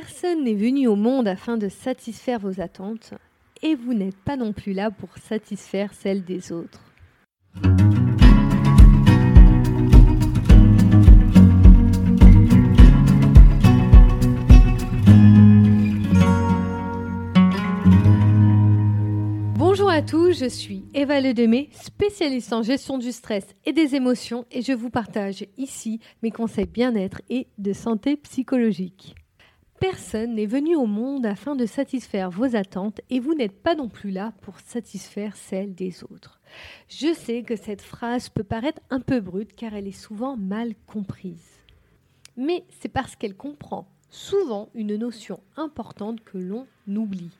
Personne n'est venu au monde afin de satisfaire vos attentes et vous n'êtes pas non plus là pour satisfaire celles des autres. Bonjour à tous, je suis Eva Ledemé, spécialiste en gestion du stress et des émotions et je vous partage ici mes conseils bien-être et de santé psychologique. Personne n'est venu au monde afin de satisfaire vos attentes et vous n'êtes pas non plus là pour satisfaire celles des autres. Je sais que cette phrase peut paraître un peu brute car elle est souvent mal comprise. Mais c'est parce qu'elle comprend souvent une notion importante que l'on oublie.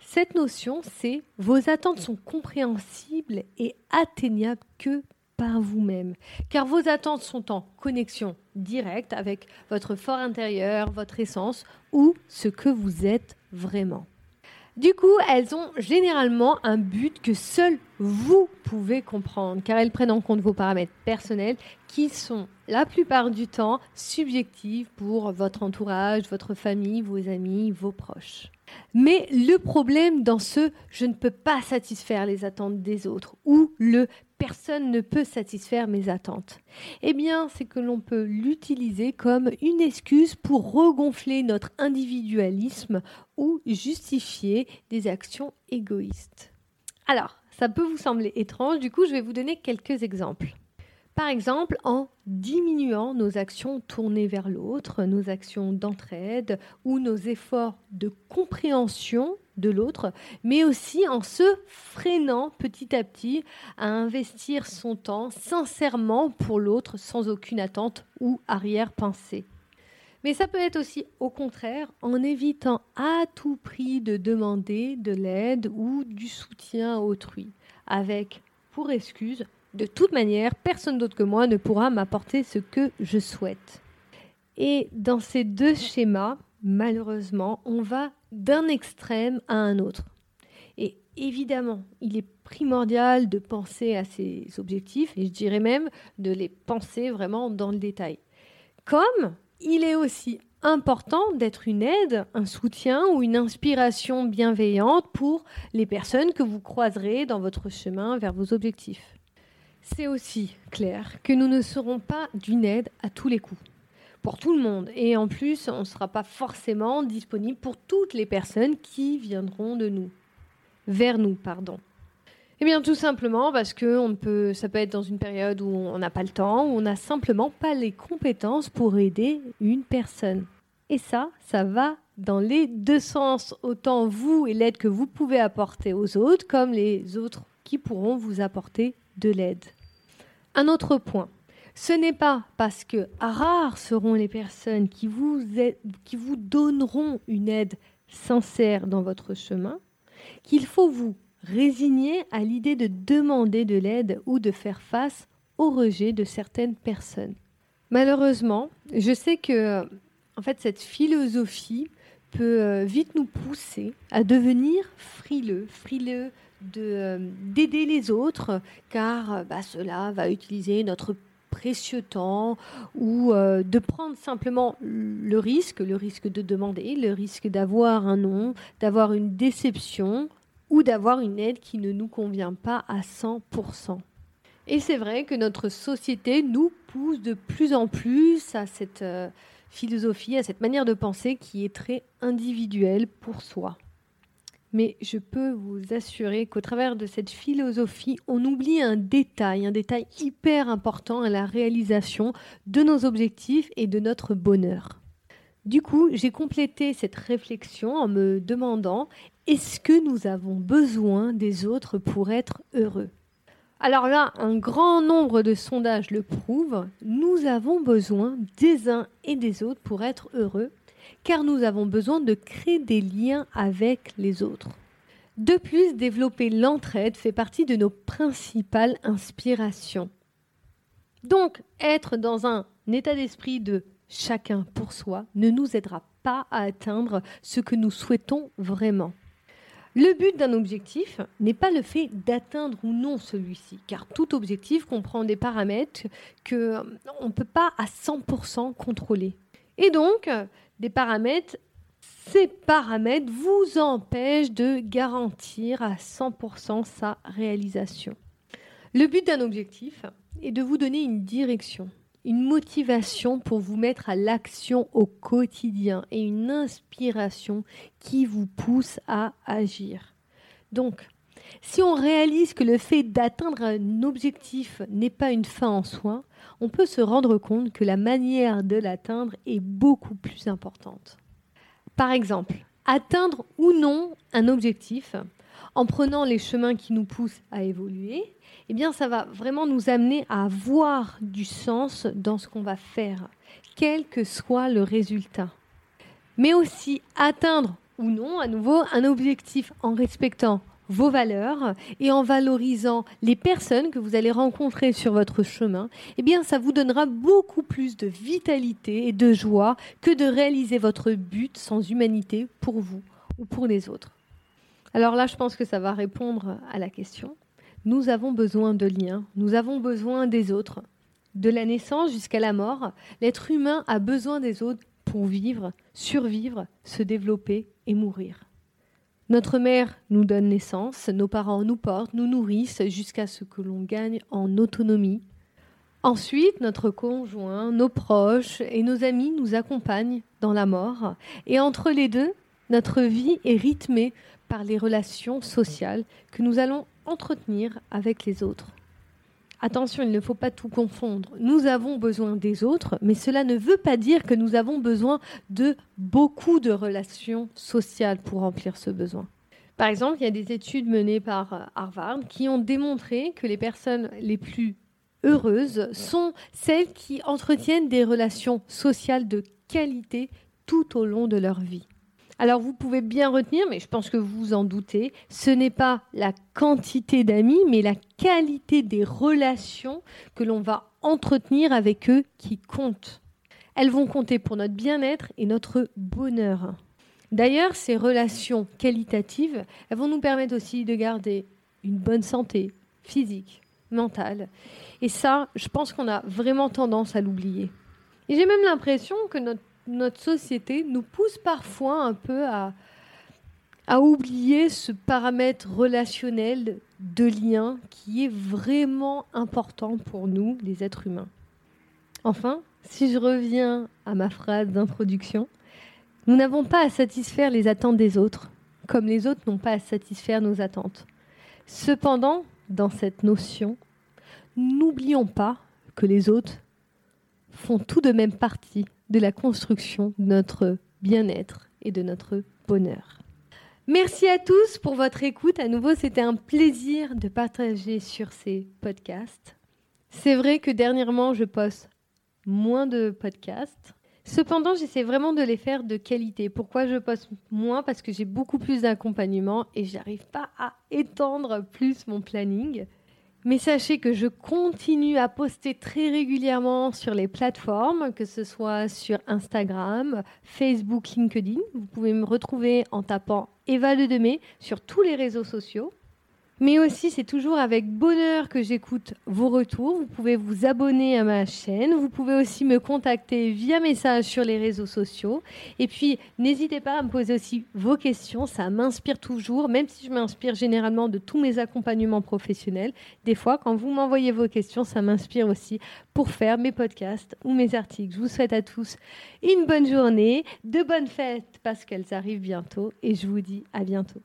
Cette notion, c'est vos attentes sont compréhensibles et atteignables que par vous-même, car vos attentes sont en connexion directe avec votre fort intérieur, votre essence ou ce que vous êtes vraiment. Du coup, elles ont généralement un but que seul vous pouvez comprendre, car elles prennent en compte vos paramètres personnels qui sont la plupart du temps subjectifs pour votre entourage, votre famille, vos amis, vos proches. Mais le problème dans ce je ne peux pas satisfaire les attentes des autres ou le personne ne peut satisfaire mes attentes Eh bien, c'est que l'on peut l'utiliser comme une excuse pour regonfler notre individualisme ou justifier des actions égoïstes. Alors, ça peut vous sembler étrange, du coup, je vais vous donner quelques exemples. Par exemple, en diminuant nos actions tournées vers l'autre, nos actions d'entraide ou nos efforts de compréhension de l'autre, mais aussi en se freinant petit à petit à investir son temps sincèrement pour l'autre sans aucune attente ou arrière-pensée. Mais ça peut être aussi au contraire en évitant à tout prix de demander de l'aide ou du soutien à autrui, avec pour excuse de toute manière, personne d'autre que moi ne pourra m'apporter ce que je souhaite. Et dans ces deux schémas, malheureusement, on va d'un extrême à un autre. Et évidemment, il est primordial de penser à ces objectifs, et je dirais même de les penser vraiment dans le détail. Comme il est aussi important d'être une aide, un soutien ou une inspiration bienveillante pour les personnes que vous croiserez dans votre chemin vers vos objectifs. C'est aussi clair que nous ne serons pas d'une aide à tous les coups, pour tout le monde. Et en plus, on ne sera pas forcément disponible pour toutes les personnes qui viendront de nous, vers nous, pardon. Eh bien, tout simplement parce que on peut, ça peut être dans une période où on n'a pas le temps, où on n'a simplement pas les compétences pour aider une personne. Et ça, ça va dans les deux sens, autant vous et l'aide que vous pouvez apporter aux autres, comme les autres qui pourront vous apporter de l'aide. Un autre point, ce n'est pas parce que rares seront les personnes qui vous, qui vous donneront une aide sincère dans votre chemin qu'il faut vous résigner à l'idée de demander de l'aide ou de faire face au rejet de certaines personnes. Malheureusement, je sais que en fait cette philosophie peut euh, vite nous pousser à devenir frileux, frileux euh, d'aider les autres, car bah, cela va utiliser notre précieux temps ou euh, de prendre simplement le risque, le risque de demander, le risque d'avoir un nom, d'avoir une déception ou d'avoir une aide qui ne nous convient pas à 100%. Et c'est vrai que notre société nous pousse de plus en plus à cette philosophie, à cette manière de penser qui est très individuelle pour soi. Mais je peux vous assurer qu'au travers de cette philosophie, on oublie un détail, un détail hyper important à la réalisation de nos objectifs et de notre bonheur. Du coup, j'ai complété cette réflexion en me demandant est-ce que nous avons besoin des autres pour être heureux? Alors là, un grand nombre de sondages le prouvent, nous avons besoin des uns et des autres pour être heureux car nous avons besoin de créer des liens avec les autres. De plus, développer l'entraide fait partie de nos principales inspirations. Donc, être dans un état d'esprit de chacun pour soi ne nous aidera pas à atteindre ce que nous souhaitons vraiment. Le but d'un objectif n'est pas le fait d'atteindre ou non celui-ci, car tout objectif comprend des paramètres que on ne peut pas à 100% contrôler. Et donc, des paramètres ces paramètres vous empêchent de garantir à 100% sa réalisation. Le but d'un objectif est de vous donner une direction, une motivation pour vous mettre à l'action au quotidien et une inspiration qui vous pousse à agir. Donc, si on réalise que le fait d'atteindre un objectif n'est pas une fin en soi, on peut se rendre compte que la manière de l'atteindre est beaucoup plus importante. Par exemple, atteindre ou non un objectif en prenant les chemins qui nous poussent à évoluer, eh bien ça va vraiment nous amener à avoir du sens dans ce qu'on va faire, quel que soit le résultat. Mais aussi atteindre ou non à nouveau un objectif en respectant vos valeurs et en valorisant les personnes que vous allez rencontrer sur votre chemin, eh bien ça vous donnera beaucoup plus de vitalité et de joie que de réaliser votre but sans humanité pour vous ou pour les autres. Alors là, je pense que ça va répondre à la question. Nous avons besoin de liens, nous avons besoin des autres. De la naissance jusqu'à la mort, l'être humain a besoin des autres pour vivre, survivre, se développer et mourir. Notre mère nous donne naissance, nos parents nous portent, nous nourrissent jusqu'à ce que l'on gagne en autonomie. Ensuite, notre conjoint, nos proches et nos amis nous accompagnent dans la mort. Et entre les deux, notre vie est rythmée par les relations sociales que nous allons entretenir avec les autres. Attention, il ne faut pas tout confondre. Nous avons besoin des autres, mais cela ne veut pas dire que nous avons besoin de beaucoup de relations sociales pour remplir ce besoin. Par exemple, il y a des études menées par euh, Harvard qui ont démontré que les personnes les plus heureuses sont celles qui entretiennent des relations sociales de qualité tout au long de leur vie. Alors vous pouvez bien retenir, mais je pense que vous vous en doutez, ce n'est pas la quantité d'amis, mais la qualité des relations que l'on va entretenir avec eux qui compte. Elles vont compter pour notre bien-être et notre bonheur. D'ailleurs, ces relations qualitatives, elles vont nous permettre aussi de garder une bonne santé physique, mentale. Et ça, je pense qu'on a vraiment tendance à l'oublier. Et j'ai même l'impression que notre notre société nous pousse parfois un peu à, oublier ce paramètre relationnel de lien qui est vraiment important pour nous, les êtres humains. Enfin, si je reviens à ma phrase d'introduction, nous n'avons pas à satisfaire les attentes des autres, comme les autres n'ont pas à satisfaire nos attentes. Cependant, dans cette notion, n'oublions pas que les autres font tout de même partie de la construction de notre bien-être et de notre bonheur. Merci à tous pour votre écoute. À nouveau, c'était un plaisir de partager sur ces podcasts. C'est vrai que dernièrement, je poste moins de podcasts. Cependant, j'essaie vraiment de les faire de qualité. Pourquoi je poste moins? Parce que j'ai beaucoup plus d'accompagnement et j'arrive pas à étendre plus mon planning. Mais sachez que je continue à poster très régulièrement sur les plateformes, que ce soit sur Instagram, Facebook, LinkedIn. Vous pouvez me retrouver en tapant Eva Le Demey sur tous les réseaux sociaux. Mais aussi, c'est toujours avec bonheur que j'écoute vos retours. Vous pouvez vous abonner à ma chaîne. Vous pouvez aussi me contacter via message sur les réseaux sociaux. Et puis, n'hésitez pas à me poser aussi vos questions. Ça m'inspire toujours, même si je m'inspire généralement de tous mes accompagnements professionnels. Des fois, quand vous m'envoyez vos questions, ça m'inspire aussi pour faire mes podcasts ou mes articles. Je vous souhaite à tous une bonne journée, de bonnes fêtes parce qu'elles arrivent bientôt. Et je vous dis à bientôt.